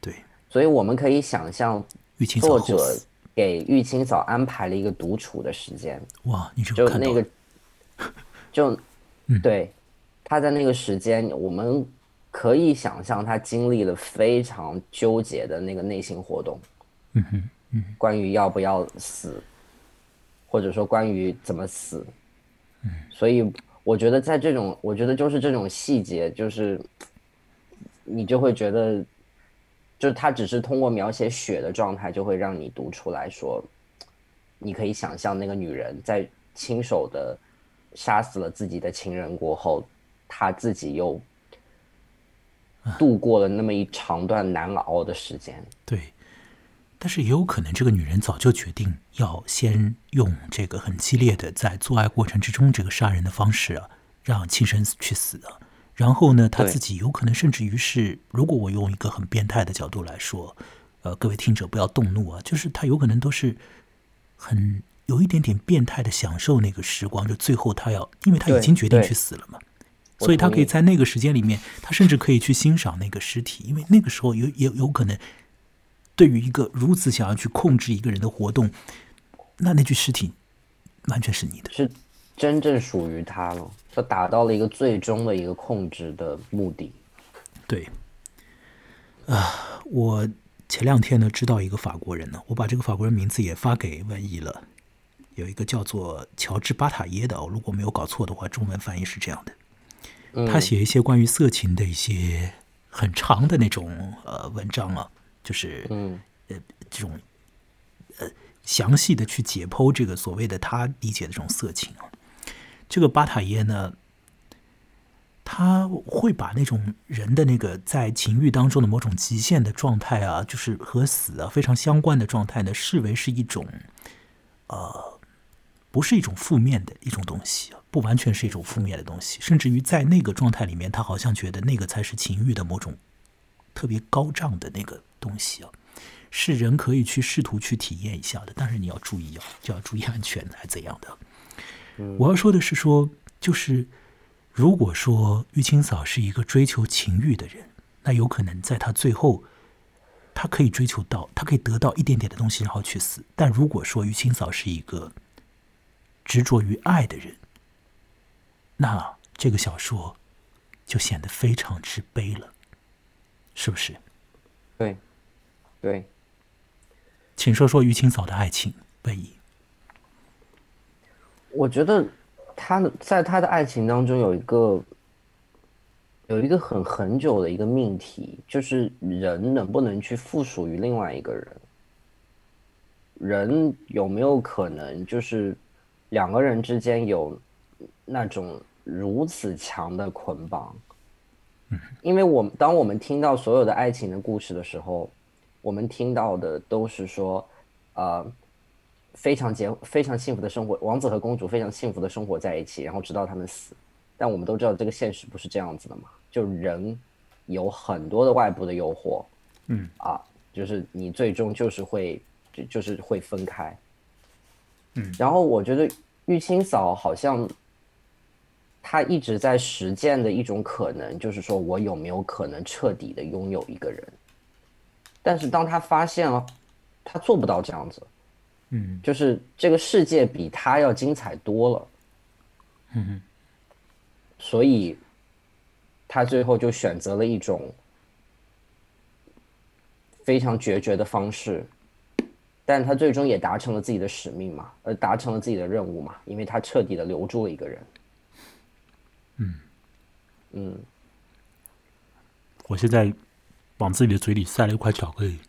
对。所以我们可以想象，玉清作者给玉清嫂安排了一个独处的时间。哇，你就那个，就，对，他在那个时间，我们可以想象他经历了非常纠结的那个内心活动。嗯哼，嗯，关于要不要死。或者说关于怎么死，嗯，所以我觉得在这种，我觉得就是这种细节，就是你就会觉得，就是他只是通过描写血的状态，就会让你读出来说，你可以想象那个女人在亲手的杀死了自己的情人过后，他自己又度过了那么一长段难熬的时间，对。但是也有可能，这个女人早就决定要先用这个很激烈的在做爱过程之中这个杀人的方式啊，让亲生去死啊。然后呢，他自己有可能甚至于是，如果我用一个很变态的角度来说，呃，各位听者不要动怒啊，就是他有可能都是很有一点点变态的享受那个时光，就最后他要，因为他已经决定去死了嘛，所以他可以在那个时间里面，他甚至可以去欣赏那个尸体，因为那个时候有有有可能，对于一个如此想要去控制一个人的活动，那那具尸体完全是你的。是真正属于他了，他达到了一个最终的一个控制的目的。对，啊，我前两天呢知道一个法国人呢，我把这个法国人名字也发给文艺了，有一个叫做乔治巴塔耶的，我，如果没有搞错的话，中文翻译是这样的。嗯他写一些关于色情的一些很长的那种呃文章啊，就是嗯这种呃详细的去解剖这个所谓的他理解的这种色情啊。这个巴塔耶呢，他会把那种人的那个在情欲当中的某种极限的状态啊，就是和死啊非常相关的状态呢，视为是一种呃，不是一种负面的一种东西啊，不完全是一种负面的东西，甚至于在那个状态里面，他好像觉得那个才是情欲的某种特别高涨的那个东西啊。是人可以去试图去体验一下的，但是你要注意啊，就要注意安全，还怎样的？我要说的是说，就是如果说玉清嫂是一个追求情欲的人，那有可能在她最后，她可以追求到，她可以得到一点点的东西，然后去死。但如果说玉清嫂是一个执着于爱的人，那这个小说就显得非常之悲了，是不是？对，对，请说说于清嫂的爱情，贝姨。我觉得他在他的爱情当中有一个有一个很很久的一个命题，就是人能不能去附属于另外一个人，人有没有可能就是两个人之间有那种如此强的捆绑？因为我们当我们听到所有的爱情的故事的时候，我们听到的都是说，呃，非常结非常幸福的生活，王子和公主非常幸福的生活在一起，然后直到他们死。但我们都知道这个现实不是这样子的嘛，就人有很多的外部的诱惑，嗯啊，就是你最终就是会就就是会分开。嗯。然后我觉得玉清嫂好像她一直在实践的一种可能，就是说我有没有可能彻底的拥有一个人？但是当她发现了，她做不到这样子，嗯。就是这个世界比她要精彩多了，嗯所以她最后就选择了一种非常决绝的方式，但他最终也达成了自己的使命嘛，呃，达成了自己的任务嘛，因为他彻底的留住了一个人。嗯嗯，我现在往自己的嘴里塞了一块巧克力。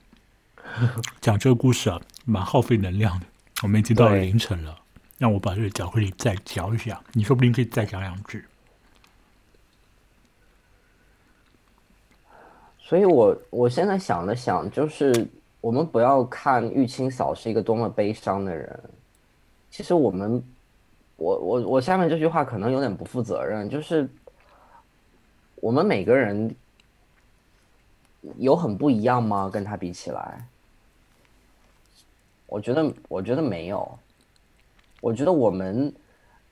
讲这个故事啊，蛮耗费能量的。我们已经到了凌晨了，让我把这个巧克力再嚼一下，你说不定可以再讲两句。所以我我现在想了想，就是我们不要看玉清嫂是一个多么悲伤的人，其实我们，我我我下面这句话可能有点不负责任，就是我们每个人有很不一样吗？跟他比起来，我觉得我觉得没有，我觉得我们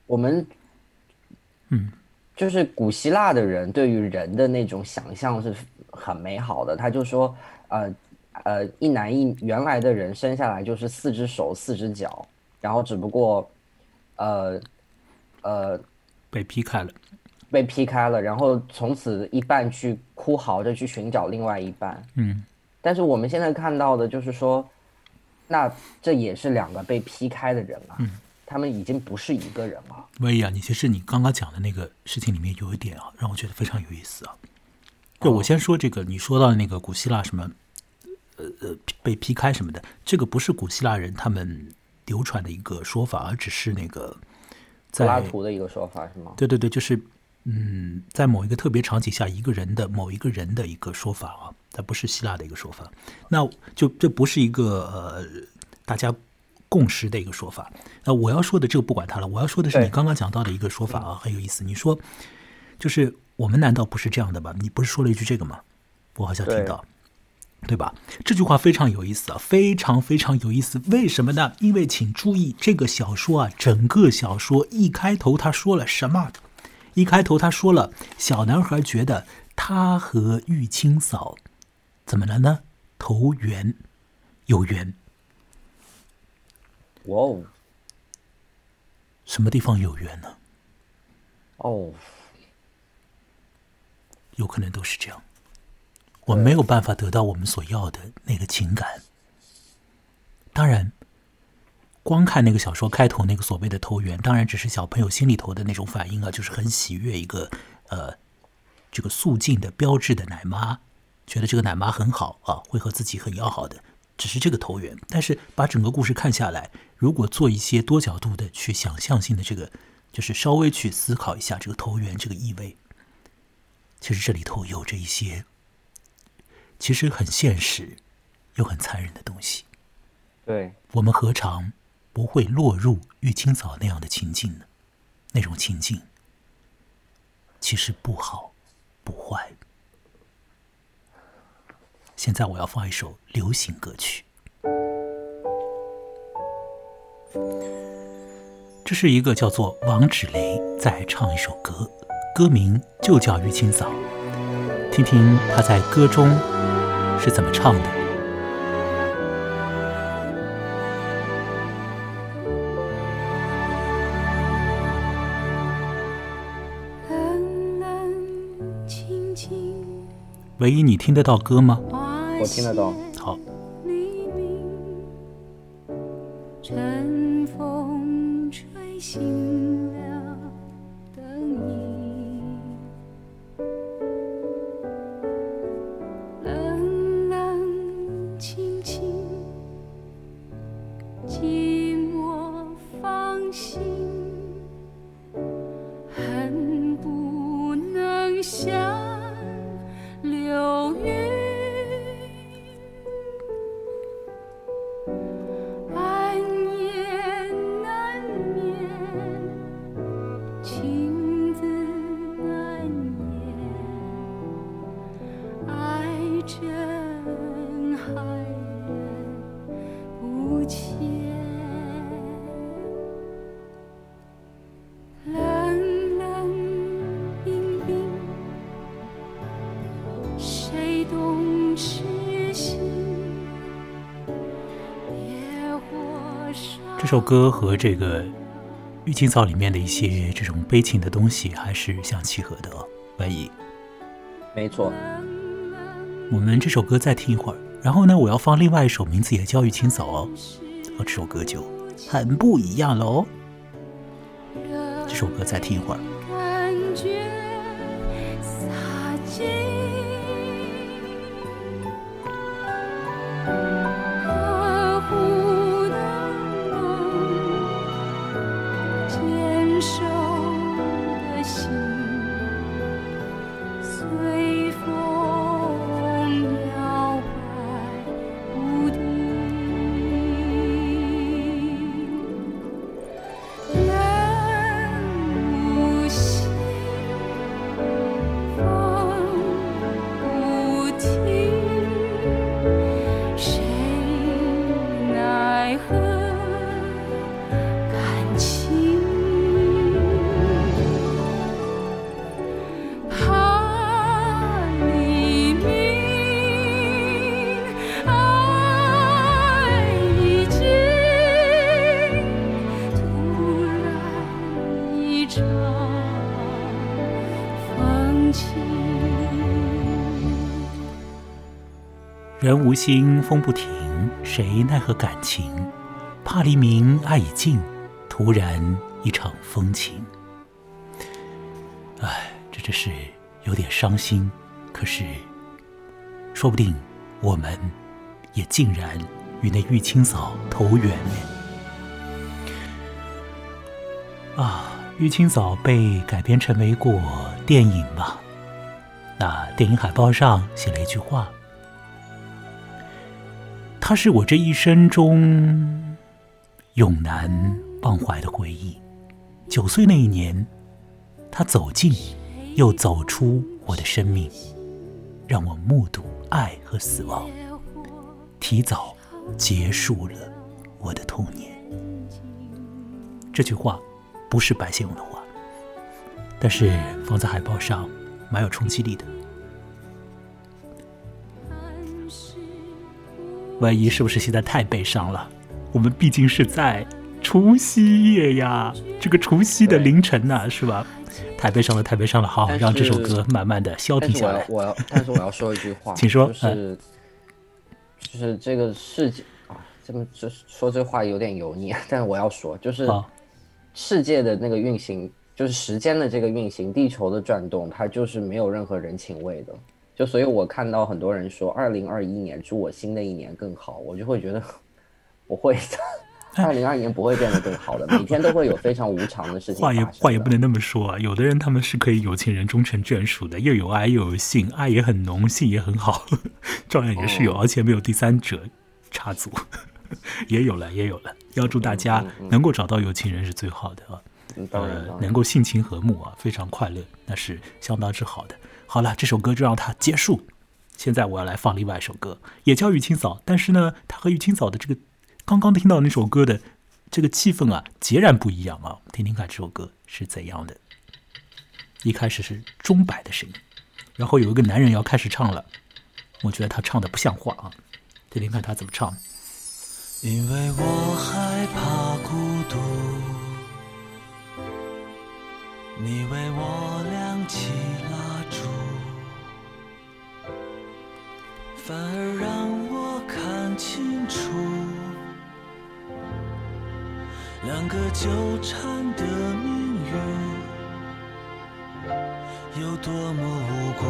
我们嗯。就是古希腊的人对于人的那种想象是很美好的，他就说，呃呃，一男一原来的人生下来就是四只手四只脚，然后只不过，呃呃被劈开了。被劈开了，然后从此一半去哭嚎着去寻找另外一半。嗯但是我们现在看到的就是说，那这也是两个被劈开的人啊，他们已经不是一个人了。薇娅，你其实你刚刚讲的那个事情里面有一点啊，让我觉得非常有意思啊。对我先说这个，你说到的那个古希腊什么，呃呃被劈开什么的，这个不是古希腊人他们流传的一个说法，而只是那个柏拉在图的一个说法是吗？对对对，就是嗯，在某一个特别场景下，一个人的某一个人的一个说法啊，它不是希腊的一个说法。那就这不是一个呃大家共识的一个说法。那我要说的这个不管它了，我要说的是你刚刚讲到的一个说法啊，很有意思。你说，就是我们难道不是这样的吗？你不是说了一句这个吗？我好像听到，对吧？这句话非常有意思啊，非常非常有意思。为什么呢？因为请注意，这个小说啊，整个小说一开头他说了什么？一开头他说了，小男孩觉得他和玉清嫂怎么了呢？投缘，有缘。哇哦，什么地方有缘呢？哦，有可能都是这样。我没有办法得到我们所要的那个情感。当然，光看那个小说开头那个所谓的投缘，当然只是小朋友心里头的那种反应啊，就是很喜悦一个呃这个肃静的标志的奶妈，觉得这个奶妈很好啊，会和自己很要好的，只是这个投缘。但是把整个故事看下来，如果做一些多角度的去想象性的这个，就是稍微去思考一下这个投缘这个意味，其实这里头有着一些。其实很现实，又很残忍的东西。对，我们何尝不会落入玉清早那样的情境呢？那种情境其实不好，不坏。现在我要放一首流行歌曲，这是一个叫做王芷雷在唱一首歌，歌名就叫《玉清早》，听听他在歌中。是怎么唱的？唯一，你听得到歌吗？我听得到。好。这首歌和这个《玉清草》里面的一些这种悲情的东西还是相契合的哦，万一。没错。我们这首歌再听一会儿，然后呢，我要放另外一首，名字也叫《玉清草》哦，和这首歌就很不一样了哦。这首歌再听一会儿。人无心，风不停，谁奈何感情？怕黎明，爱已尽，突然一场风情。唉，这真是有点伤心。可是，说不定我们也竟然与那玉清嫂投缘呢。啊，玉清嫂被改编成为过电影吧？那电影海报上写了一句话。他是我这一生中永难忘怀的回忆。九岁那一年，他走进，又走出我的生命，让我目睹爱和死亡，提早结束了我的童年。这句话不是白先勇的话，但是放在海报上蛮有冲击力的。万一是不是现在太悲伤了？我们毕竟是在除夕夜呀，这个除夕的凌晨呢，是吧？太悲伤了，太悲伤了。好，让这首歌慢慢的消停下来。我要，但是我要说一句话，请说。就是就是这个世界啊，这么这说这话有点油腻，但是我要说，就是世界的那个运行，就是时间的这个运行，地球的转动，它就是没有任何人情味的。就所以，我看到很多人说二零二一年祝我新的一年更好，我就会觉得不会的，二零二一年不会变得更好的，每天都会有非常无常的事情。话也话也不能那么说啊，有的人他们是可以有情人终成眷属的，又有爱又有性，爱也很浓，性也很好，照样也是有，而且没有第三者插足，也有了，也有了。要祝大家能够找到有情人是最好的啊，呃，能够性情和睦啊，非常快乐，那是相当之好的。好了，这首歌就让它结束。现在我要来放另外一首歌，也叫《雨清嫂》，但是呢，它和《雨清嫂》的这个刚刚听到那首歌的这个气氛啊，截然不一样啊！听听看这首歌是怎样的。一开始是钟摆的声音，然后有一个男人要开始唱了，我觉得他唱的不像话啊！听听看他怎么唱。因为我害怕孤独，你为我亮起反而让我看清楚，两个纠缠的命运有多么无辜。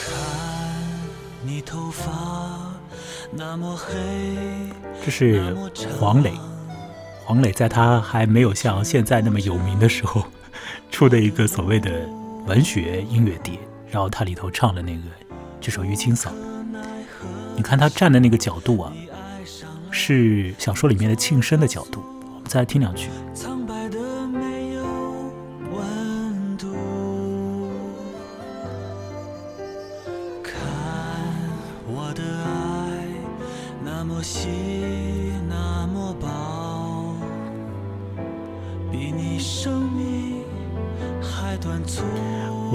看你头发那么黑，这是黄磊。黄磊在他还没有像现在那么有名的时候，出的一个所谓的文学音乐碟，然后他里头唱的那个这首《玉清嫂》，你看他站的那个角度啊，是小说里面的庆生的角度。我们再来听两句。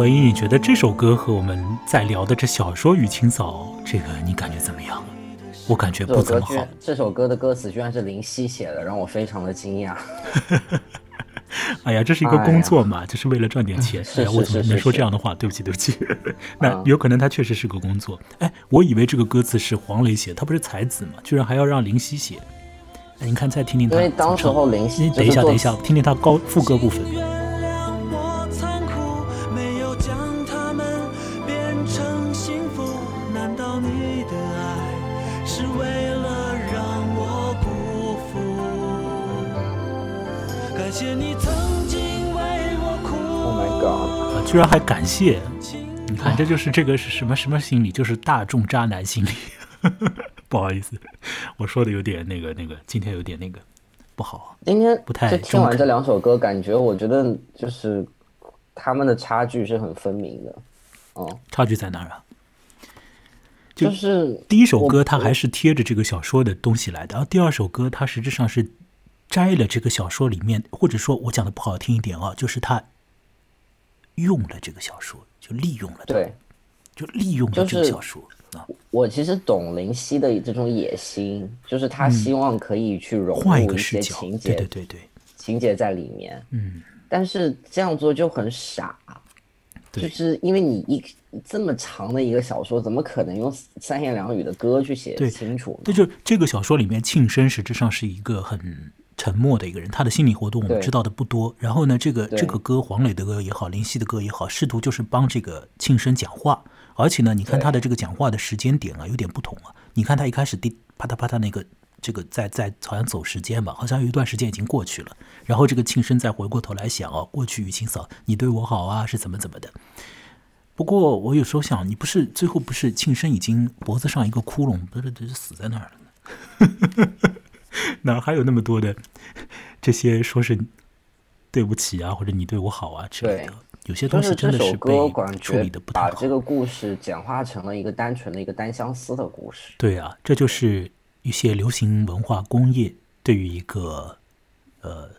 文一，你觉得这首歌和我们在聊的这小说《与清扫》这个，你感觉怎么样？我感觉不怎么好。这首歌的歌词居然是林夕写的，让我非常的惊讶。哎呀，这是一个工作嘛，就是为了赚点钱。哎呀，我怎么能说这样的话？对不起，对不起。那有可能他确实是个工作。哎，我以为这个歌词是黄磊写，他不是才子嘛，居然还要让林夕写。哎，你看，再听听他。因为当时候林夕，等一下，等一下，听听他高副歌部分。居然还感谢，你看这就是这个是什么什么心理？就是大众渣男心理。不好意思，我说的有点那个那个，今天有点那个不好。今天不太听完这两首歌，感觉我觉得就是他们的差距是很分明的。哦，差距在哪儿啊？就是第一首歌它还是贴着这个小说的东西来的，然后第二首歌它实质上是摘了这个小说里面，或者说我讲的不好听一点啊，就是它。用了这个小说，就利用了，对，就利用了这个小说啊。我其实懂林夕的这种野心，就是他希望可以去融入一些情节，对对对，情节在里面。嗯，但是这样做就很傻，就是因为你一这么长的一个小说，怎么可能用三言两语的歌去写清楚？这就这个小说里面，庆生实质上是一个很。沉默的一个人，他的心理活动我们知道的不多。然后呢，这个这个歌，黄磊的歌也好，林夕的歌也好，试图就是帮这个庆生讲话。而且呢，你看他的这个讲话的时间点啊，有点不同啊。你看他一开始滴啪嗒啪嗒那个这个在在好像走时间吧，好像有一段时间已经过去了。然后这个庆生再回过头来想哦，过去雨晴嫂你对我好啊，是怎么怎么的？不过我有时候想，你不是最后不是庆生已经脖子上一个窟窿，不是，是死在那儿了？哪还有那么多的这些说是对不起啊，或者你对我好啊之类的？有些东西真的是被处理的不太好。把这个故事简化成了一个单纯的一个单相思的故事。对啊，这就是一些流行文化工业对于一个呃，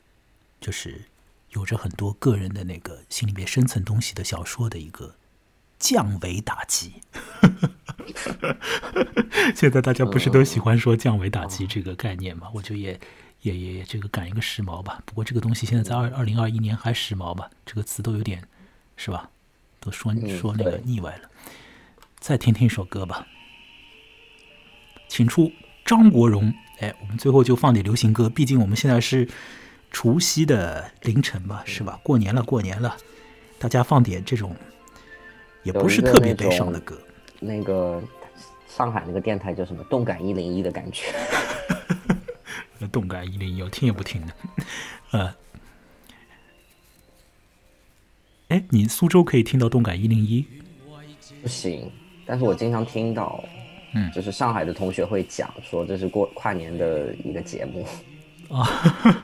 就是有着很多个人的那个心里面深层东西的小说的一个。降维打击，现在大家不是都喜欢说降维打击这个概念吗？我就也也也这个赶一个时髦吧。不过这个东西现在在二二零二一年还时髦吧？这个词都有点是吧？都说说那个腻歪了。再听听一首歌吧，请出张国荣。哎，我们最后就放点流行歌，毕竟我们现在是除夕的凌晨吧，是吧？过年了，过年了，大家放点这种。也不是特别悲伤的歌，那个上海那个电台叫什么？动感一零一的感觉。动感一零一，我听也不听的。呃，哎，你苏州可以听到动感一零一？不行，但是我经常听到，嗯，就是上海的同学会讲说这是过跨年的一个节目。啊，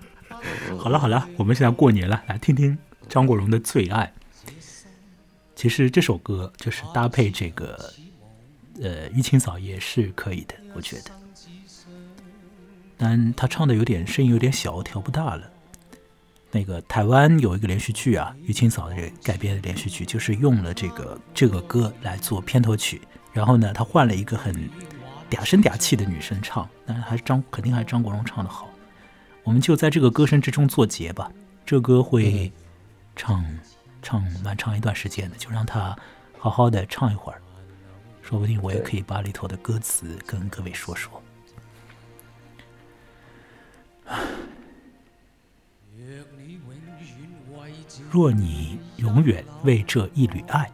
好了好了，我们现在过年了，来听听张国荣的最爱。其实这首歌就是搭配这个，呃，玉清嫂也是可以的，我觉得。但他唱的有点声音有点小，调不大了。那个台湾有一个连续剧啊，玉清嫂的改编的连续剧，就是用了这个这个歌来做片头曲。然后呢，他换了一个很嗲声嗲气的女生唱，但是还是张肯定还是张国荣唱的好。我们就在这个歌声之中做结吧，这歌会唱。唱蛮长一段时间的，就让他好好的唱一会儿，说不定我也可以把里头的歌词跟各位说说。若你永远为这一缕爱，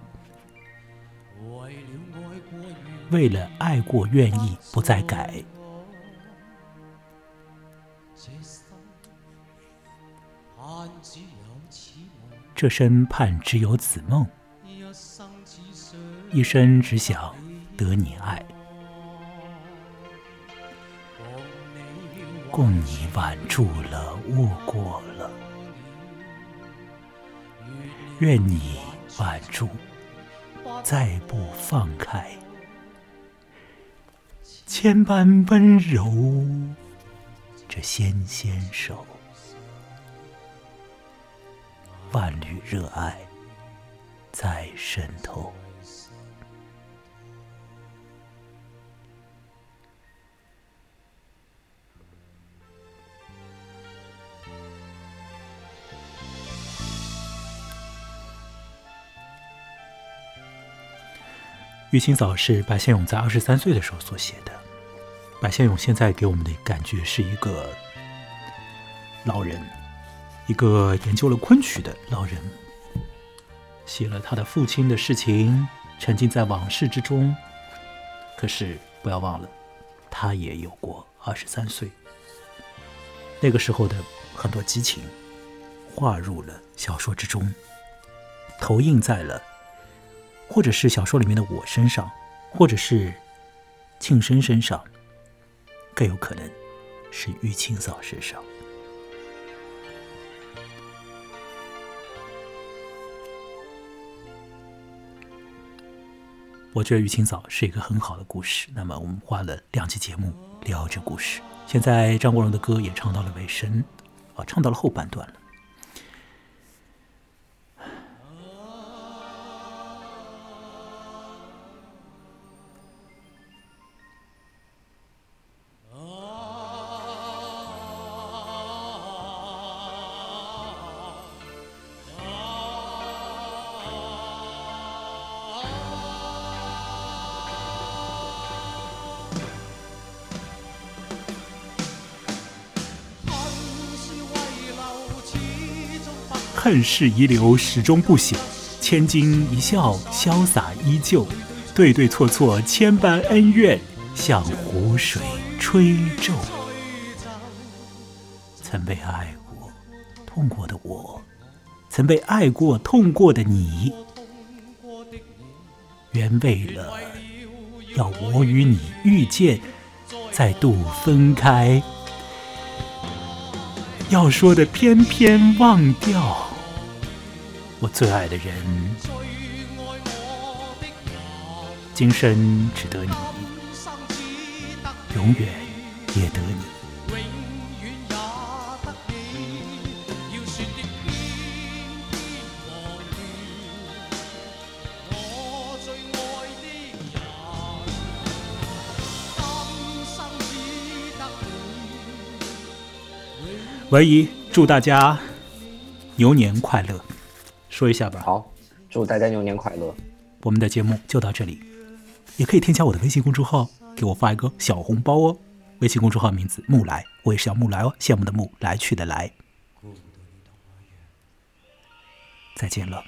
为了爱过愿意不再改。这身盼只有此梦，一生只想得你爱，共你挽住了，握过了，愿你挽住，再不放开，千般温柔，这纤纤手。万缕热爱在渗透。玉清嫂是白先勇在二十三岁的时候所写的。白先勇现在给我们的感觉是一个老人。一个研究了昆曲的老人，写了他的父亲的事情，沉浸在往事之中。可是不要忘了，他也有过二十三岁，那个时候的很多激情，化入了小说之中，投影在了，或者是小说里面的我身上，或者是庆生身上，更有可能是玉清嫂身上。我觉得《鱼清嫂》是一个很好的故事。那么，我们花了两期节目聊这故事。现在张国荣的歌也唱到了尾声，啊，唱到了后半段了。恨事遗留，始终不朽。千金一笑，潇洒依旧。对对错错，千般恩怨，像湖水吹皱。曾被爱过、痛过的我，曾被爱过、痛过的你，原为了要我与你遇见，再度分开。要说的偏偏忘掉，我最爱的人，今生只得你，永远也得你。唯一祝大家牛年快乐，说一下吧。好，祝大家牛年快乐。我们的节目就到这里，也可以添加我的微信公众号，给我发一个小红包哦。微信公众号名字木来，我也是叫木来哦，羡慕的木，来去的来。再见了。